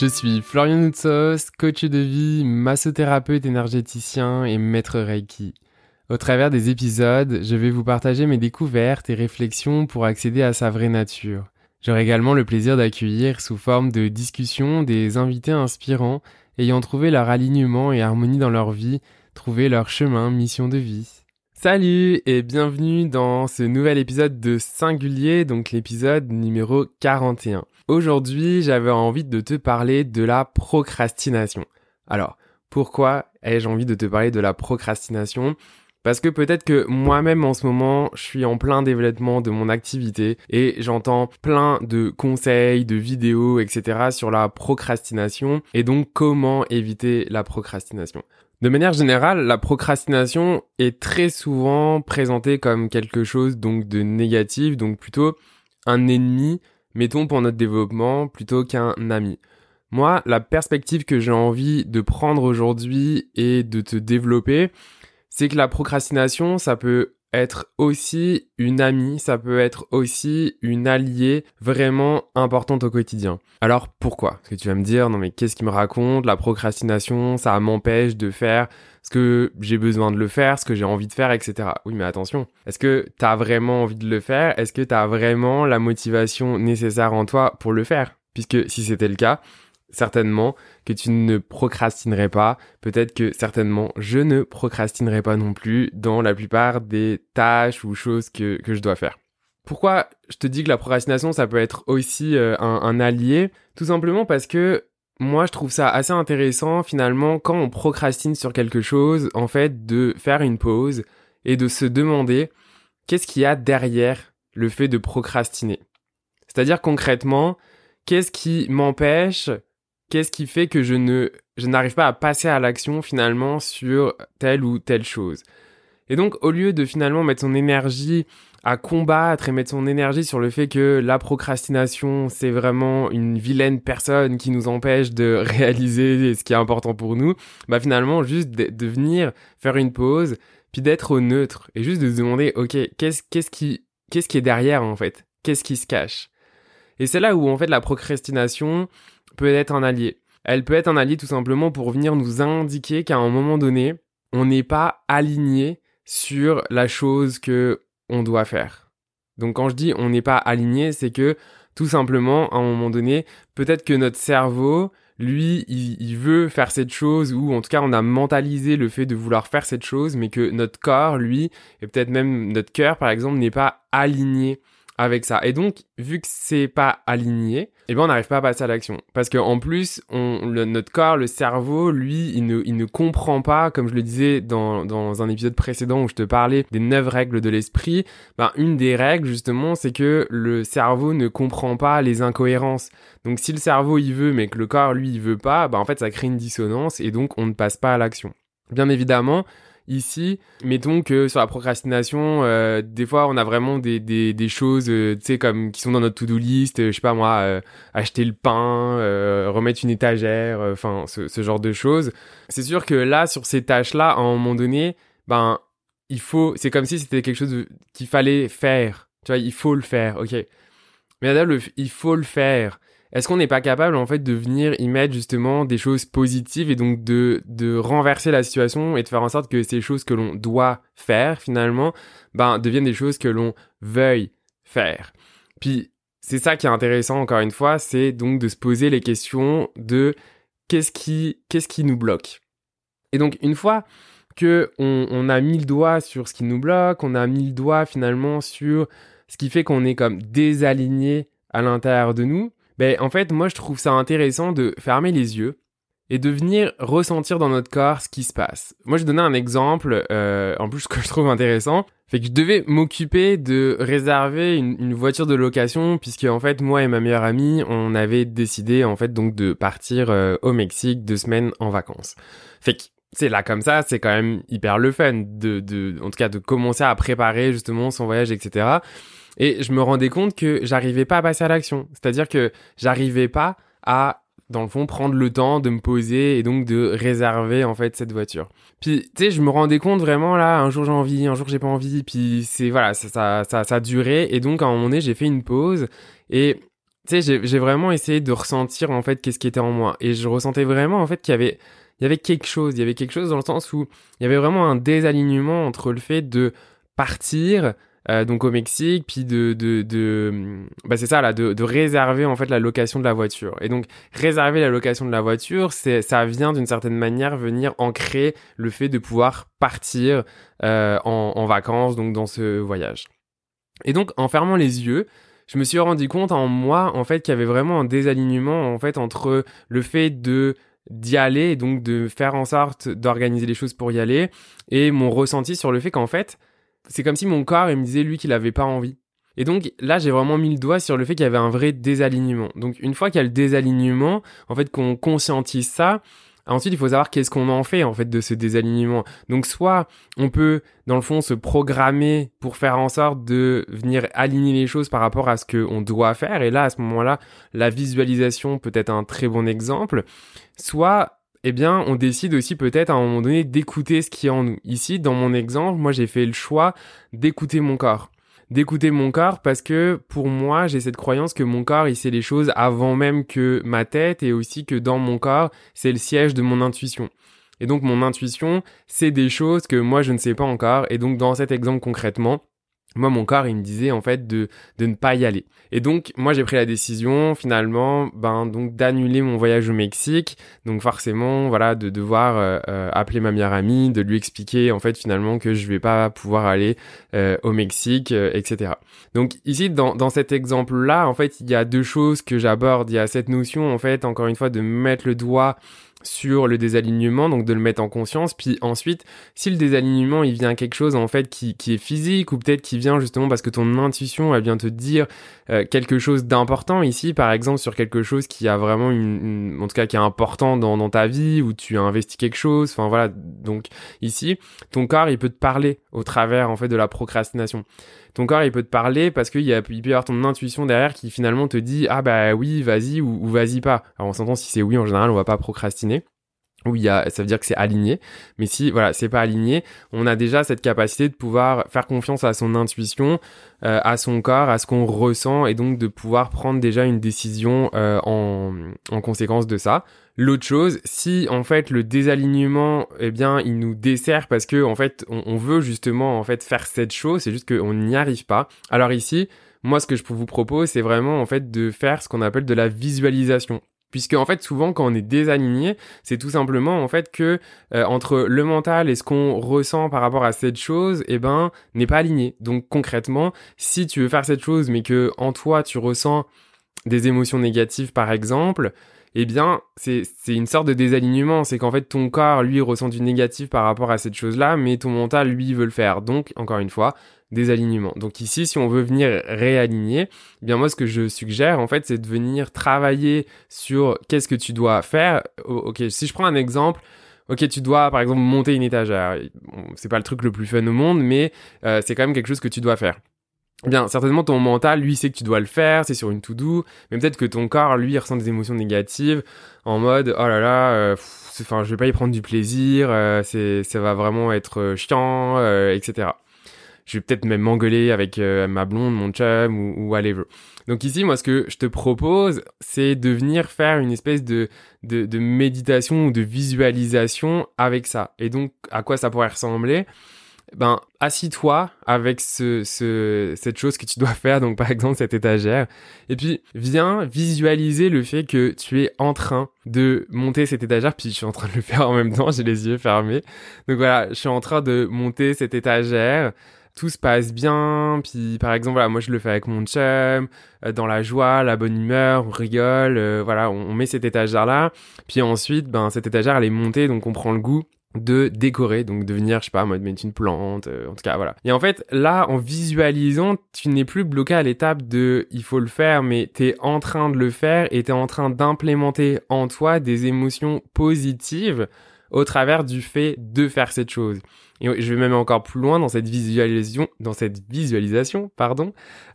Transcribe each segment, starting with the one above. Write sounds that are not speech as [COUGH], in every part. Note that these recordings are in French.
Je suis Florian Noutsos, coach de vie, massothérapeute énergéticien et maître Reiki. Au travers des épisodes, je vais vous partager mes découvertes et réflexions pour accéder à sa vraie nature. J'aurai également le plaisir d'accueillir sous forme de discussion des invités inspirants ayant trouvé leur alignement et harmonie dans leur vie, trouvé leur chemin, mission de vie. Salut et bienvenue dans ce nouvel épisode de Singulier, donc l'épisode numéro 41. Aujourd'hui, j'avais envie de te parler de la procrastination. Alors, pourquoi ai-je envie de te parler de la procrastination? Parce que peut-être que moi-même en ce moment, je suis en plein développement de mon activité et j'entends plein de conseils, de vidéos, etc. sur la procrastination et donc comment éviter la procrastination. De manière générale, la procrastination est très souvent présentée comme quelque chose donc de négatif, donc plutôt un ennemi, mettons pour notre développement, plutôt qu'un ami. Moi, la perspective que j'ai envie de prendre aujourd'hui et de te développer, c'est que la procrastination, ça peut être aussi une amie, ça peut être aussi une alliée vraiment importante au quotidien. Alors pourquoi? Parce que tu vas me dire, non mais qu'est-ce qui me raconte? La procrastination, ça m'empêche de faire ce que j'ai besoin de le faire, ce que j'ai envie de faire, etc. Oui mais attention, est-ce que tu as vraiment envie de le faire? Est-ce que tu as vraiment la motivation nécessaire en toi pour le faire? Puisque si c'était le cas, certainement que tu ne procrastinerais pas. Peut-être que certainement je ne procrastinerai pas non plus dans la plupart des tâches ou choses que, je dois faire. Pourquoi je te dis que la procrastination, ça peut être aussi euh, un, un allié? Tout simplement parce que moi, je trouve ça assez intéressant finalement quand on procrastine sur quelque chose, en fait, de faire une pause et de se demander qu'est-ce qu'il y a derrière le fait de procrastiner. C'est-à-dire concrètement, qu'est-ce qui m'empêche qu'est-ce qui fait que je ne je n'arrive pas à passer à l'action finalement sur telle ou telle chose? Et donc au lieu de finalement mettre son énergie à combattre et mettre son énergie sur le fait que la procrastination c'est vraiment une vilaine personne qui nous empêche de [LAUGHS] réaliser ce qui est important pour nous, bah finalement juste de, venir faire une pause puis d'être au neutre et juste de se demander ok qu'est-ce qu'est-ce qui qu'est-ce qui est derrière en fait? Qu'est-ce qui se cache? Et c'est là où en fait la procrastination peut être un allié. Elle peut être un allié tout simplement pour venir nous indiquer qu'à un moment donné, on n'est pas aligné sur la chose que on doit faire. Donc quand je dis on n'est pas aligné, c'est que tout simplement, à un moment donné, peut-être que notre cerveau, lui, il, veut faire cette chose, ou en tout cas, on a mentalisé le fait de vouloir faire cette chose, mais que notre corps, lui, et peut-être même notre cœur, par exemple, n'est pas aligné avec ça. Et donc, vu que c'est pas aligné, eh ben on n'arrive pas à passer à l'action. Parce que en plus, on, notre corps, le cerveau, lui, il ne, il ne comprend pas, comme je le disais dans, dans un épisode précédent où je te parlais des neuf règles de l'esprit. Ben, une des règles, justement, c'est que le cerveau ne comprend pas les incohérences. Donc, si le cerveau il veut, mais que le corps, lui, il veut pas, ben, en fait, ça crée une dissonance et donc on ne passe pas à l'action. Bien évidemment, ici. Mettons que sur la procrastination, euh, des fois on a vraiment des, des, choses, euh, tu sais, comme qui sont dans notre to-do list, je sais pas moi, euh, acheter le pain, remettre une étagère, enfin ce, genre de choses. C'est sûr que là, sur ces tâches-là, à un moment donné, ben il faut, c'est comme si c'était quelque chose qu'il fallait faire. Tu vois, il faut le faire, ok. Mais là, il faut le faire est-ce qu'on n'est pas capable en fait de venir y mettre justement des choses positives et donc de, de renverser la situation et de faire en sorte que ces choses que l'on doit faire finalement ben, deviennent des choses que l'on veuille faire? Puis c'est ça qui est intéressant encore une fois, c'est donc de se poser les questions de qu'est-ce qui, qu'est-ce qui nous bloque? Et donc une fois que on, a mis le doigt sur ce qui nous bloque, on a mis le doigt finalement sur ce qui fait qu'on est comme désaligné à l'intérieur de nous, ben, en fait, moi, je trouve ça intéressant de fermer les yeux et de venir ressentir dans notre corps ce qui se passe. Moi, je donnais un exemple, euh, en plus [LAUGHS] que je trouve intéressant, fait que je devais m'occuper de réserver une, voiture de location, puisque en fait, moi et ma meilleure amie, on avait décidé en fait donc de partir euh, au Mexique deux semaines en vacances. Fait que c'est là comme ça, c'est quand même hyper le fun de, de, en tout cas, de commencer à préparer justement son voyage, etc. Et je me rendais compte que j'arrivais pas à passer à l'action. C'est-à-dire que j'arrivais pas à dans le fond, prendre le temps de me poser et donc de réserver en fait cette voiture. Puis, tu sais, je me rendais compte vraiment là, un jour j'ai envie, un jour j'ai pas envie, puis c'est voilà, ça, ça, ça, ça et donc à un moment donné, j'ai fait une pause. Et tu sais, j'ai vraiment essayé de ressentir en fait qu'est-ce qui était en moi. Et je ressentais vraiment en fait qu'il y avait y avait quelque chose, il y avait quelque chose dans le sens où il y avait vraiment un désalignement entre le fait de partir euh, donc au Mexique, puis de, de, de bah c'est ça là, de, de réserver en fait la location de la voiture. Et donc réserver la location de la voiture, c'est ça vient d'une certaine manière venir ancrer le fait de pouvoir partir euh, en, vacances, donc dans ce voyage. Et donc en fermant les yeux, je me suis rendu compte en moi en fait qu'il y avait vraiment un désalignement en fait entre le fait de d'y aller, donc de faire en sorte d'organiser les choses pour y aller, et mon ressenti sur le fait qu'en fait, c'est comme si mon corps il me disait lui qu'il avait pas envie. Et donc là, j'ai vraiment mis le doigt sur le fait qu'il y avait un vrai désalignement. Donc une fois qu'il y a le désalignement, en fait qu'on conscientise ça, ensuite il faut savoir qu'est-ce qu'on en fait en fait de ce désalignement. Donc soit on peut dans le fond se programmer pour faire en sorte de venir aligner les choses par rapport à ce qu'on doit faire et là à ce moment-là, la visualisation peut être un très bon exemple. Soit eh bien, on décide aussi peut-être à un moment donné d'écouter ce qui est en nous. Ici, dans mon exemple, moi j'ai fait le choix d'écouter mon corps. D'écouter mon corps parce que pour moi, j'ai cette croyance que mon corps, il sait les choses avant même que ma tête et aussi que dans mon corps, c'est le siège de mon intuition. Et donc mon intuition, c'est des choses que moi je ne sais pas encore. Et donc dans cet exemple concrètement, moi mon corps il me disait en fait de de ne pas y aller. Et donc moi j'ai pris la décision finalement ben donc d'annuler mon voyage au Mexique. Donc forcément voilà de devoir euh, euh, appeler ma meilleure amie de lui expliquer en fait finalement que je vais pas pouvoir aller euh, au Mexique etc donc ici dans dans cet exemple là en fait il y a deux choses que j'aborde. Il y a cette notion en fait encore une fois de mettre le doigt sur le désalignement, donc de le mettre en conscience. Puis ensuite, si le désalignement, il vient quelque chose en fait qui, qui est physique ou peut-être qui vient justement parce que ton intuition, elle vient te dire euh, quelque chose d'important ici, par exemple sur quelque chose qui a vraiment une, en tout cas qui est important dans, dans ta vie ou tu as investi quelque chose. Enfin voilà, donc ici, ton corps, il peut te parler au travers en fait de la procrastination ton corps il peut te parler parce qu'il y a, peut y avoir ton intuition derrière qui finalement te dit ah bah oui vas-y ou, vas-y pas. Alors on s'entend si c'est oui en général on va pas procrastiner. A, ça veut dire que c'est aligné. Mais si, voilà, c'est pas aligné, on a déjà cette capacité de pouvoir faire confiance à son intuition, euh, à son corps, à ce qu'on ressent, et donc de pouvoir prendre déjà une décision euh, en, en conséquence de ça. L'autre chose, si en fait le désalignement, eh bien, il nous dessert parce que en fait, on, veut justement en fait faire cette chose, c'est juste qu'on n'y arrive pas. Alors ici, moi, ce que je vous propose, c'est vraiment en fait de faire ce qu'on appelle de la visualisation. Puisque en fait souvent quand on est désaligné, c'est tout simplement en fait que euh, entre le mental et ce qu'on ressent par rapport à cette chose, eh ben n'est pas aligné. Donc concrètement, si tu veux faire cette chose mais que en toi tu ressens des émotions négatives par exemple, eh bien, c'est une sorte de désalignement. C'est qu'en fait, ton corps, lui, ressent du négatif par rapport à cette chose-là, mais ton mental, lui, veut le faire. Donc, encore une fois, désalignement. Donc ici, si on veut venir réaligner, eh bien moi, ce que je suggère, en fait, c'est de venir travailler sur qu'est-ce que tu dois faire. Ok, si je prends un exemple, ok, tu dois, par exemple, monter une étagère. C'est pas le truc le plus fun au monde, mais euh, c'est quand même quelque chose que tu dois faire. Eh bien, certainement ton mental, lui, sait que tu dois le faire, c'est sur une to-do, mais peut-être que ton corps, lui, ressent des émotions négatives, en mode, oh là là, euh, je vais pas y prendre du plaisir, euh, ça va vraiment être euh, chiant, etc. Je vais peut-être même m'engueuler avec ma blonde, mon chum, ou, ou, whatever. Donc ici, moi, ce que je te propose, c'est de venir faire une espèce de, de, de méditation ou de visualisation avec ça. Et donc, à quoi ça pourrait ressembler? Ben assis-toi avec ce, ce, cette chose que tu dois faire, donc [LAUGHS] par exemple cette étagère, et puis viens visualiser le fait que tu es en train de monter cette étagère, puis je suis en train de le [LAUGHS] faire en même temps, j'ai les yeux fermés. Donc voilà, je suis en train de monter cette étagère tout se passe bien. Puis par exemple, voilà, moi je le fais avec mon chum, euh, dans la joie, la bonne humeur, on rigole, euh, voilà, on, met cette étagère là. Puis ensuite, ben cette étagère elle est montée, donc on prend le goût de décorer, donc de venir, je sais pas, moi, mettre une plante, euh, en tout cas, voilà. Et en fait, là, en visualisant, tu n'es plus bloqué à l'étape de il faut le faire, mais tu es en train de le faire et tu es en train d'implémenter en toi des émotions positives au travers du fait de faire cette chose. Et je vais même encore plus loin dans cette visualisation, dans cette visualisation, pardon.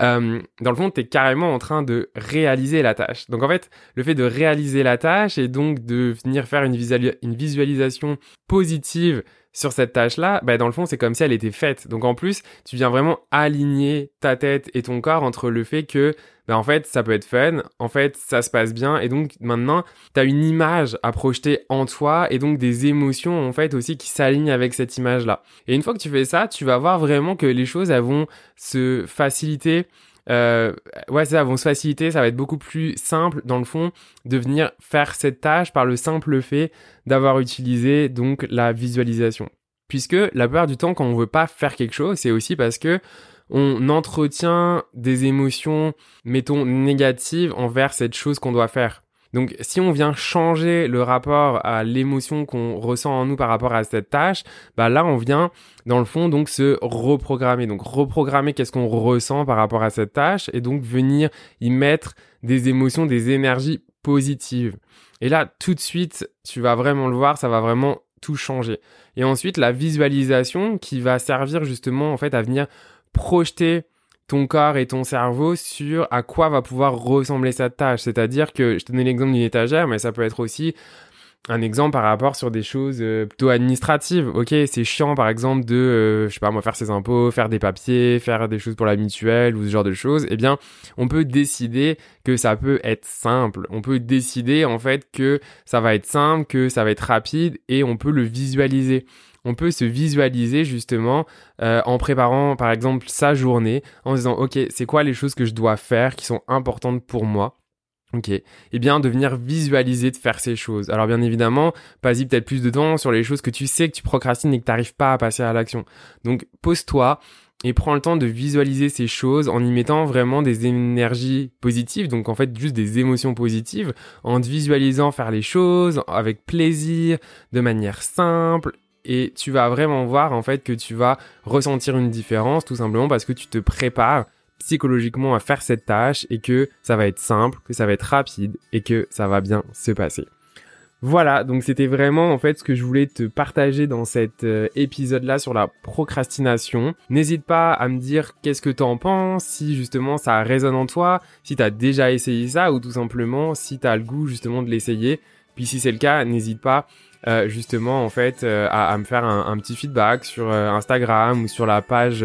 Euh, dans le fond, tu es carrément en train de réaliser la tâche. Donc en fait, le fait de réaliser la tâche et donc de venir faire une, une visualisation positive sur cette tâche-là, bah, dans le fond, c'est comme si elle était faite. Donc en plus, tu viens vraiment aligner ta tête et ton corps entre le fait que, bah, en fait, ça peut être fun, en fait, ça se passe bien, et donc maintenant, tu as une image à projeter en toi, et donc des émotions, en fait, aussi qui s'alignent avec cette image-là. Et une fois que tu fais ça, tu vas voir vraiment que les choses, elles vont se faciliter, euh, ouais, ça vont se faciliter, ça va être beaucoup plus simple dans le fond de venir faire cette tâche par le simple fait d'avoir utilisé donc la visualisation. Puisque la plupart du temps, quand on veut pas faire quelque chose, c'est aussi parce que on entretient des émotions, mettons, négatives envers cette chose qu'on doit faire. Donc si on vient changer le rapport à l'émotion qu'on ressent en nous par rapport à cette tâche, bah là on vient dans le fond donc se reprogrammer. Donc reprogrammer qu'est-ce qu'on ressent par rapport à cette tâche et donc venir y mettre des émotions, des énergies positives. Et là tout de suite, tu vas vraiment le voir, ça va vraiment tout changer. Et ensuite la visualisation qui va servir justement en fait à venir projeter ton corps et ton cerveau sur à quoi va pouvoir ressembler cette tâche. C'est-à-dire que je te donnais l'exemple d'une étagère, mais ça peut être aussi un exemple par rapport sur des choses euh, plutôt administratives. Ok, c'est chiant par exemple de, euh, je sais pas moi, faire ses impôts, faire des papiers, faire des choses pour la mutuelle ou ce genre de choses. Eh bien, on peut décider que ça peut être simple. On peut décider en fait que ça va être simple, que ça va être rapide et on peut le visualiser on peut se visualiser justement euh, en préparant par exemple sa journée, en se disant ok c'est quoi les choses que je dois faire qui sont importantes pour moi? Ok, eh bien de venir visualiser de faire ces choses. Alors bien évidemment, pas-y peut-être plus de temps sur les choses que tu sais que tu procrastines et que tu n'arrives pas à passer à l'action. Donc pose-toi et prends le temps de visualiser ces choses en y mettant vraiment des énergies positives, donc en fait juste des émotions positives, en te visualisant faire les choses avec plaisir, de manière simple et tu vas vraiment voir en fait que tu vas ressentir une différence tout simplement parce que tu te prépares psychologiquement à faire cette tâche et que ça va être simple, que ça va être rapide et que ça va bien se passer. Voilà, donc c'était vraiment en fait ce que je voulais te partager dans cet euh, épisode-là sur la procrastination. N'hésite pas à me dire qu'est-ce que t'en penses, si justement ça résonne en toi, si t'as déjà essayé ça ou tout simplement si t'as le goût justement de l'essayer. Puis si c'est le cas, n'hésite pas euh, justement en fait euh, à, me faire un, petit feedback sur euh, Instagram ou sur la page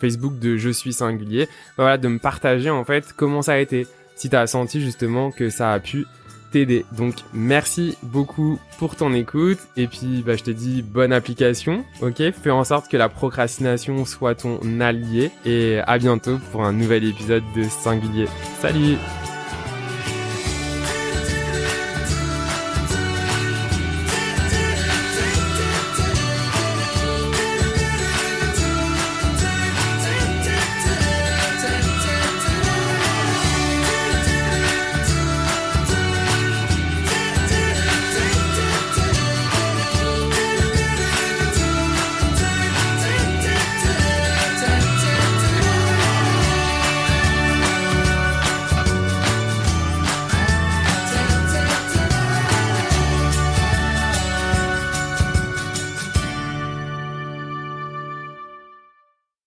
Facebook de Je suis singulier. Voilà, de me partager en fait comment ça a été. Si tu as senti justement que ça a pu t'aider. Donc merci beaucoup pour ton écoute et puis bah, je te dis bonne application. Ok, fais en sorte que la procrastination soit ton allié et à bientôt pour un nouvel épisode de Singulier. Salut